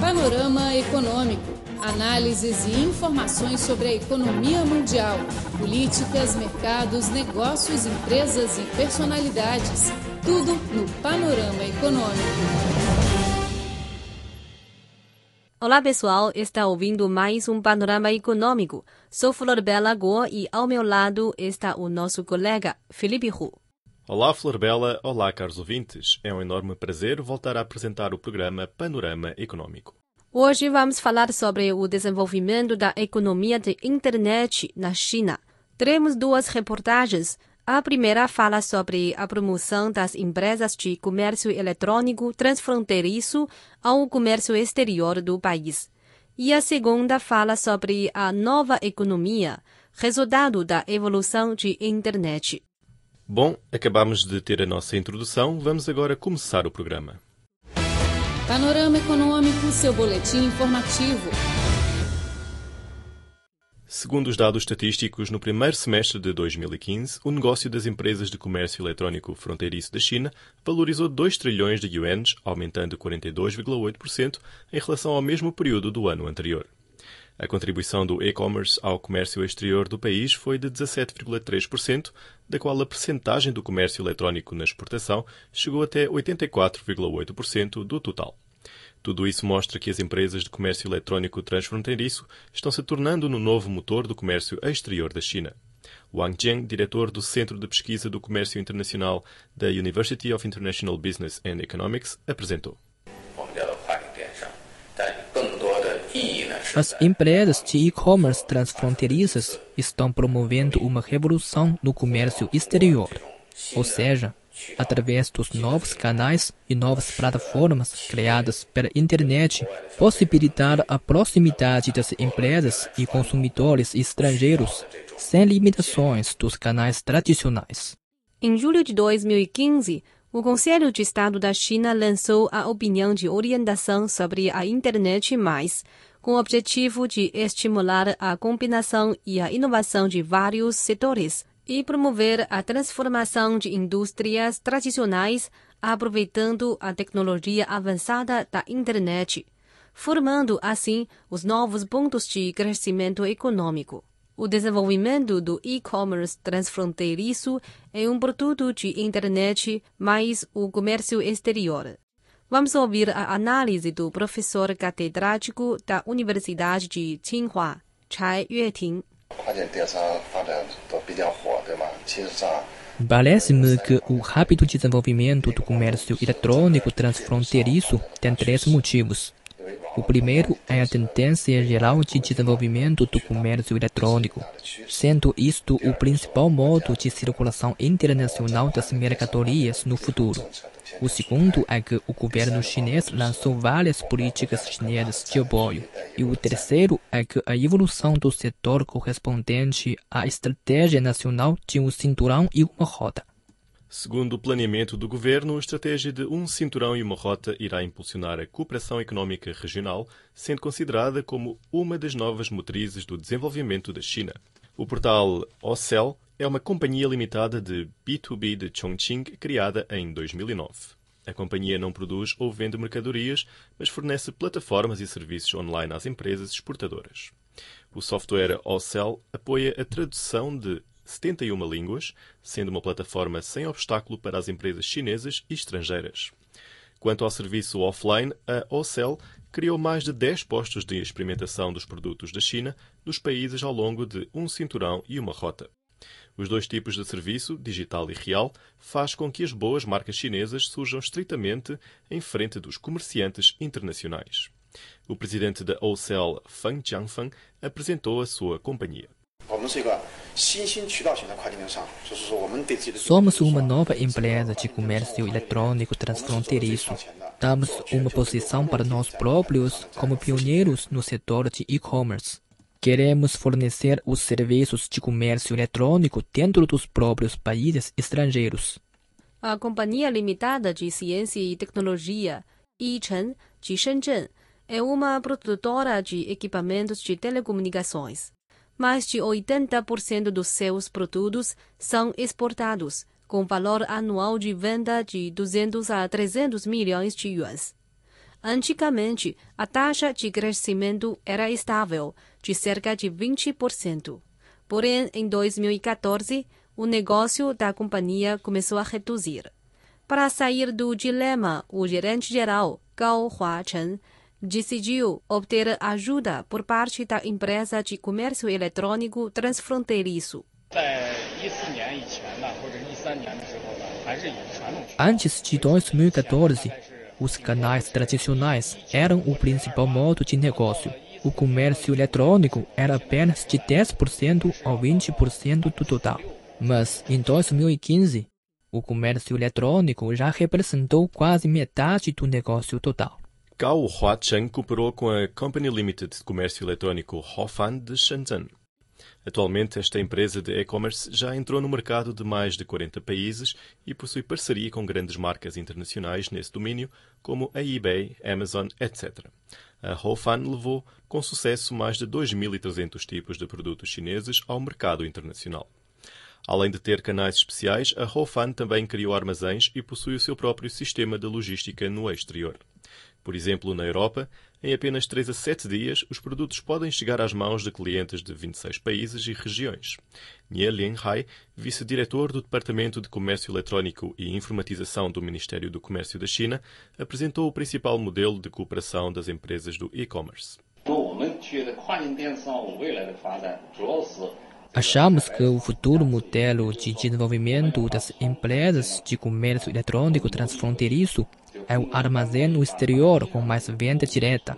Panorama Econômico. Análises e informações sobre a economia mundial, políticas, mercados, negócios, empresas e personalidades. Tudo no Panorama Econômico. Olá pessoal, está ouvindo mais um Panorama Econômico. Sou Flor Bela Go e ao meu lado está o nosso colega Felipe Hu. Olá, Flor Bela. Olá, caros ouvintes. É um enorme prazer voltar a apresentar o programa Panorama Econômico. Hoje vamos falar sobre o desenvolvimento da economia de internet na China. Teremos duas reportagens. A primeira fala sobre a promoção das empresas de comércio eletrônico transfronteiriço ao comércio exterior do país. E a segunda fala sobre a nova economia, resultado da evolução de internet. Bom, acabamos de ter a nossa introdução, vamos agora começar o programa. Panorama Econômico, seu boletim informativo. Segundo os dados estatísticos, no primeiro semestre de 2015, o negócio das empresas de comércio eletrónico fronteiriço da China valorizou 2 trilhões de yuans, aumentando 42,8% em relação ao mesmo período do ano anterior. A contribuição do e-commerce ao comércio exterior do país foi de 17,3%, da qual a percentagem do comércio eletrónico na exportação chegou até 84,8% do total. Tudo isso mostra que as empresas de comércio eletrónico transfronteiriço estão se tornando no novo motor do comércio exterior da China. Wang Jiang, diretor do Centro de Pesquisa do Comércio Internacional da University of International Business and Economics, apresentou. As empresas de e-commerce transfronteiriças estão promovendo uma revolução no comércio exterior, ou seja, através dos novos canais e novas plataformas criadas pela internet, possibilitar a proximidade das empresas e consumidores estrangeiros sem limitações dos canais tradicionais. Em julho de 2015, o Conselho de Estado da China lançou a opinião de orientação sobre a internet mais, com o objetivo de estimular a combinação e a inovação de vários setores e promover a transformação de indústrias tradicionais aproveitando a tecnologia avançada da internet, formando assim os novos pontos de crescimento econômico. O desenvolvimento do e-commerce transfronteiriço é um produto de internet mais o comércio exterior. Vamos ouvir a análise do professor catedrático da Universidade de Tsinghua, Chai Yueting. Parece-me que o rápido desenvolvimento do comércio eletrônico transfronteiriço tem três motivos. O primeiro é a tendência geral de desenvolvimento do comércio eletrônico, sendo isto o principal modo de circulação internacional das mercadorias no futuro. O segundo é que o governo chinês lançou várias políticas chinesas de apoio. E o terceiro é que a evolução do setor correspondente à estratégia nacional de um cinturão e uma rota. Segundo o planeamento do governo, a estratégia de um cinturão e uma rota irá impulsionar a cooperação económica regional, sendo considerada como uma das novas motrizes do desenvolvimento da China. O portal Ocel é uma companhia limitada de B2B de Chongqing criada em 2009. A companhia não produz ou vende mercadorias, mas fornece plataformas e serviços online às empresas exportadoras. O software Ocel apoia a tradução de 71 línguas, sendo uma plataforma sem obstáculo para as empresas chinesas e estrangeiras. Quanto ao serviço offline, a Ocel criou mais de 10 postos de experimentação dos produtos da China nos países ao longo de um cinturão e uma rota. Os dois tipos de serviço, digital e real, faz com que as boas marcas chinesas surjam estritamente em frente dos comerciantes internacionais. O presidente da Ocel, Feng Jiangfeng, apresentou a sua companhia. Somos uma nova empresa de comércio eletrônico transfronteiriço. Damos uma posição para nós próprios como pioneiros no setor de e-commerce. Queremos fornecer os serviços de comércio eletrônico dentro dos próprios países estrangeiros. A Companhia Limitada de Ciência e Tecnologia, Yichen, de Shenzhen, é uma produtora de equipamentos de telecomunicações mais de 80% dos seus produtos são exportados, com valor anual de venda de 200 a 300 milhões de yuans. Antigamente, a taxa de crescimento era estável, de cerca de 20%. Porém, em 2014, o negócio da companhia começou a reduzir. Para sair do dilema, o gerente-geral, Gao Huachen, decidiu obter ajuda por parte da empresa de comércio eletrônico transfronteiriço. Antes de 2014, os canais tradicionais eram o principal modo de negócio. O comércio eletrônico era apenas de 10% a 20% do total. Mas em 2015, o comércio eletrônico já representou quase metade do negócio total. Gao Huacheng cooperou com a Company Limited de comércio eletrônico Hofan de Shenzhen. Atualmente, esta empresa de e-commerce já entrou no mercado de mais de 40 países e possui parceria com grandes marcas internacionais nesse domínio, como a eBay, Amazon, etc. A Hofan levou com sucesso mais de 2.300 tipos de produtos chineses ao mercado internacional. Além de ter canais especiais, a Hofan também criou armazéns e possui o seu próprio sistema de logística no exterior. Por exemplo, na Europa, em apenas 3 a 7 dias, os produtos podem chegar às mãos de clientes de 26 países e regiões. Nie Lianhai, vice-diretor do Departamento de Comércio Eletrónico e Informatização do Ministério do Comércio da China, apresentou o principal modelo de cooperação das empresas do e-commerce. Achamos que o futuro modelo de desenvolvimento das empresas de comércio eletrônico transfronteiriço é o armazém no exterior com mais venda direta.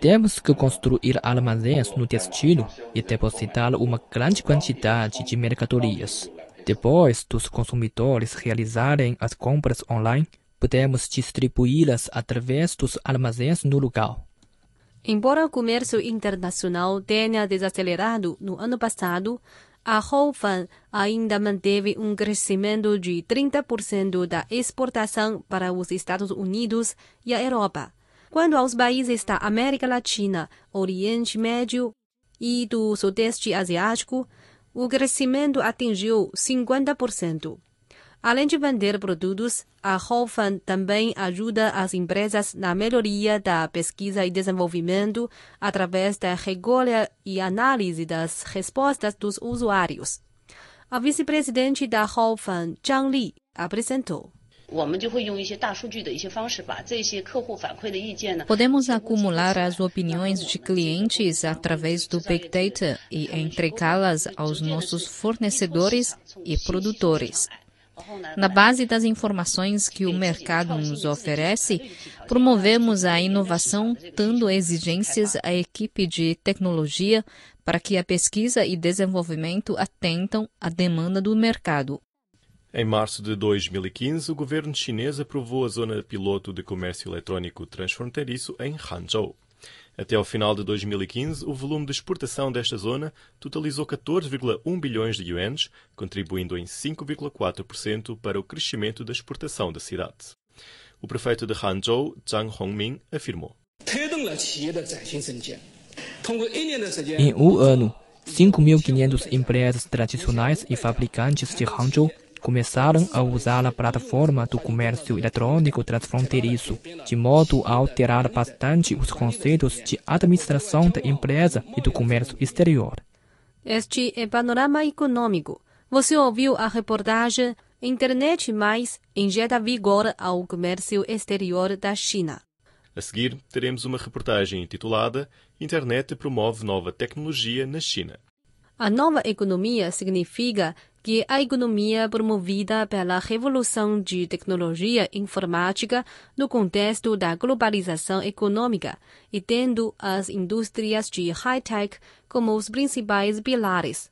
Temos que construir armazéns no destino e depositar uma grande quantidade de mercadorias. Depois dos consumidores realizarem as compras online, podemos distribuí-las através dos armazéns no local. Embora o comércio internacional tenha desacelerado no ano passado, a Hofan ainda manteve um crescimento de 30% da exportação para os Estados Unidos e a Europa. Quando aos países da América Latina, Oriente Médio e do Sudeste Asiático, o crescimento atingiu 50%. Além de vender produtos, a Hofan também ajuda as empresas na melhoria da pesquisa e desenvolvimento através da recolha e análise das respostas dos usuários. A vice-presidente da Hofan, Zhang Li, apresentou. Podemos acumular as opiniões de clientes através do Big Data e entregá-las aos nossos fornecedores e produtores. Na base das informações que o mercado nos oferece, promovemos a inovação, dando exigências à equipe de tecnologia para que a pesquisa e desenvolvimento atendam à demanda do mercado. Em março de 2015, o governo chinês aprovou a zona piloto de comércio eletrônico transfronteiriço em Hangzhou. Até ao final de 2015, o volume de exportação desta zona totalizou 14,1 bilhões de yuans, contribuindo em 5,4% para o crescimento da exportação da cidade. O prefeito de Hangzhou, Zhang Hongming, afirmou. Em um ano, 5.500 empresas tradicionais e fabricantes de Hangzhou começaram a usar a plataforma do comércio eletrônico transfronteiriço, de modo a alterar bastante os conceitos de administração da empresa e do comércio exterior. Este é Panorama Econômico. Você ouviu a reportagem Internet Mais injeta vigor ao comércio exterior da China. A seguir, teremos uma reportagem intitulada Internet promove nova tecnologia na China. A nova economia significa que a economia promovida pela revolução de tecnologia informática no contexto da globalização econômica e tendo as indústrias de high-tech como os principais pilares.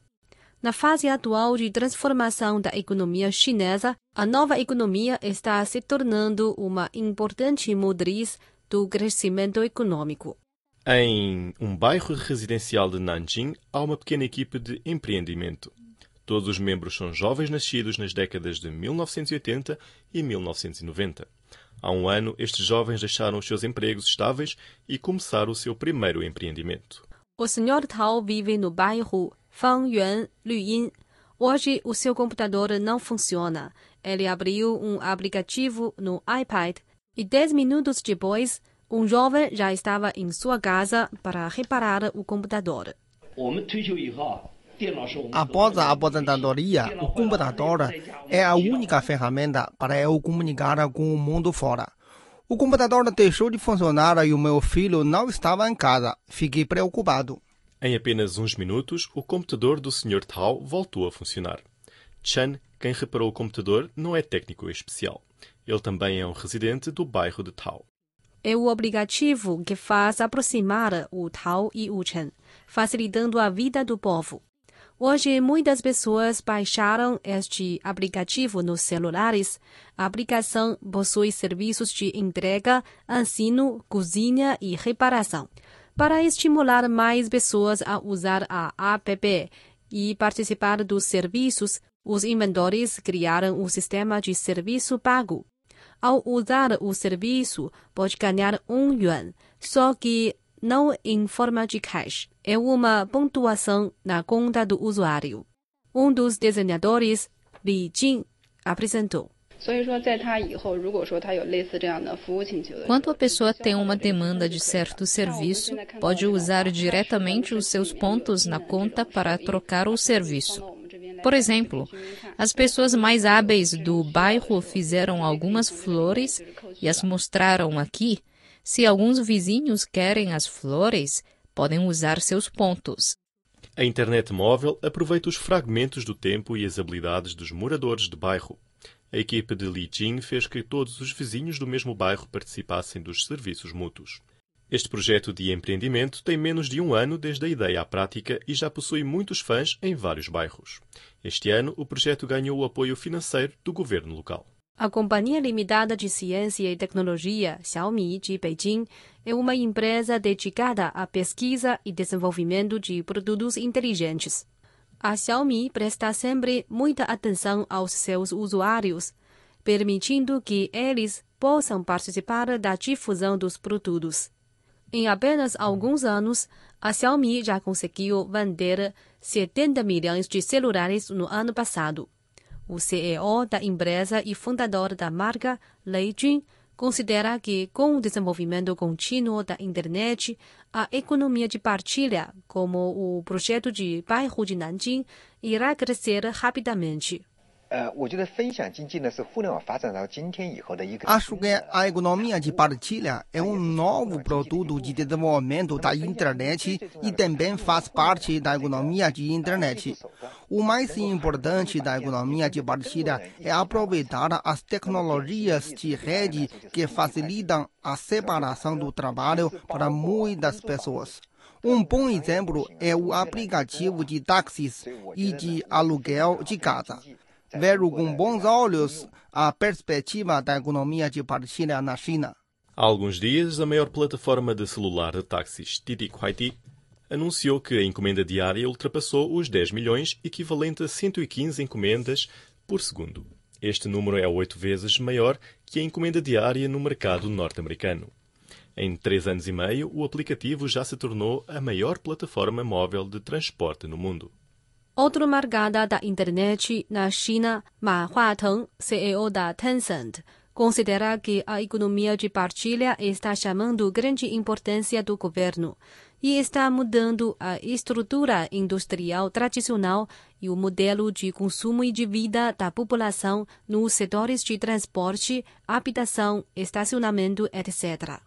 Na fase atual de transformação da economia chinesa, a nova economia está se tornando uma importante motriz do crescimento econômico. Em um bairro residencial de Nanjing, há uma pequena equipe de empreendimento. Todos os membros são jovens nascidos nas décadas de 1980 e 1990. Há um ano, estes jovens deixaram os seus empregos estáveis e começaram o seu primeiro empreendimento. O Sr. Tao vive no bairro Fangyuan Luyin. Hoje, o seu computador não funciona. Ele abriu um aplicativo no iPad e, dez minutos depois, um jovem já estava em sua casa para reparar o computador. Após a aposentadoria, o computador é a única ferramenta para eu comunicar com o mundo fora. O computador deixou de funcionar e o meu filho não estava em casa. Fiquei preocupado. Em apenas uns minutos, o computador do Sr. Tao voltou a funcionar. Chan, quem reparou o computador, não é técnico especial. Ele também é um residente do bairro de Tao. É o aplicativo que faz aproximar o Tao e o Chen, facilitando a vida do povo. Hoje, muitas pessoas baixaram este aplicativo nos celulares. A aplicação possui serviços de entrega, ensino, cozinha e reparação. Para estimular mais pessoas a usar a app e participar dos serviços, os inventores criaram um sistema de serviço pago. Ao usar o serviço, pode ganhar um yuan, só que não em forma de cash. É uma pontuação na conta do usuário. Um dos desenhadores, Li Jing, apresentou. Quando a pessoa tem uma demanda de certo serviço, pode usar diretamente os seus pontos na conta para trocar o serviço. Por exemplo, as pessoas mais hábeis do bairro fizeram algumas flores e as mostraram aqui. Se alguns vizinhos querem as flores, podem usar seus pontos. A internet móvel aproveita os fragmentos do tempo e as habilidades dos moradores de bairro. A equipe de Li Jing fez que todos os vizinhos do mesmo bairro participassem dos serviços mútuos. Este projeto de empreendimento tem menos de um ano desde a ideia à prática e já possui muitos fãs em vários bairros. Este ano, o projeto ganhou o apoio financeiro do governo local. A Companhia Limitada de Ciência e Tecnologia Xiaomi de Beijing é uma empresa dedicada à pesquisa e desenvolvimento de produtos inteligentes. A Xiaomi presta sempre muita atenção aos seus usuários, permitindo que eles possam participar da difusão dos produtos. Em apenas alguns anos, a Xiaomi já conseguiu vender 70 milhões de celulares no ano passado. O CEO da empresa e fundador da marca, Lei Jun, considera que, com o desenvolvimento contínuo da internet, a economia de partilha, como o projeto de bairro de Nanjing, irá crescer rapidamente. Acho que a economia de partilha é um novo produto de desenvolvimento da internet e também faz parte da economia de internet. O mais importante da economia de partilha é aproveitar as tecnologias de rede que facilitam a separação do trabalho para muitas pessoas. Um bom exemplo é o aplicativo de táxis e de aluguel de casa. Vejo com bons olhos a perspectiva da economia de partilha na China. Há alguns dias, a maior plataforma de celular de táxis, Didi Kuaiti, anunciou que a encomenda diária ultrapassou os 10 milhões, equivalente a 115 encomendas por segundo. Este número é oito vezes maior que a encomenda diária no mercado norte-americano. Em três anos e meio, o aplicativo já se tornou a maior plataforma móvel de transporte no mundo. Outro marcada da internet na China, Ma Huateng, CEO da Tencent, considera que a economia de partilha está chamando grande importância do governo e está mudando a estrutura industrial tradicional e o modelo de consumo e de vida da população nos setores de transporte, habitação, estacionamento, etc.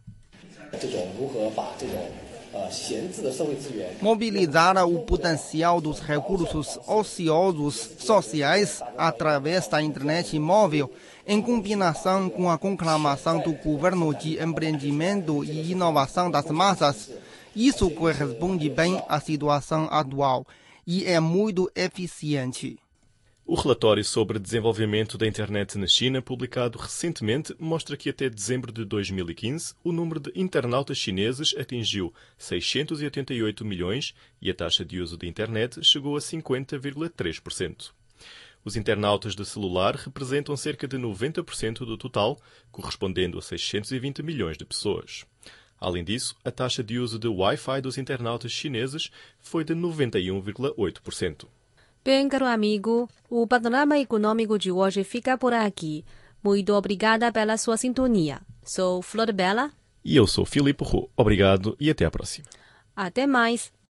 Mobilizar o potencial dos recursos ociosos sociais através da internet móvel, em combinação com a conclamação do governo de empreendimento e inovação das massas, isso corresponde bem à situação atual e é muito eficiente. O relatório sobre desenvolvimento da internet na China, publicado recentemente, mostra que até dezembro de 2015 o número de internautas chineses atingiu 688 milhões e a taxa de uso da internet chegou a 50,3%. Os internautas de celular representam cerca de 90% do total, correspondendo a 620 milhões de pessoas. Além disso, a taxa de uso de Wi-Fi dos internautas chineses foi de 91,8%. Bem, caro amigo, o panorama econômico de hoje fica por aqui. Muito obrigada pela sua sintonia. Sou Flor Bela. E eu sou Filipe Roux. Obrigado e até à próxima. Até mais!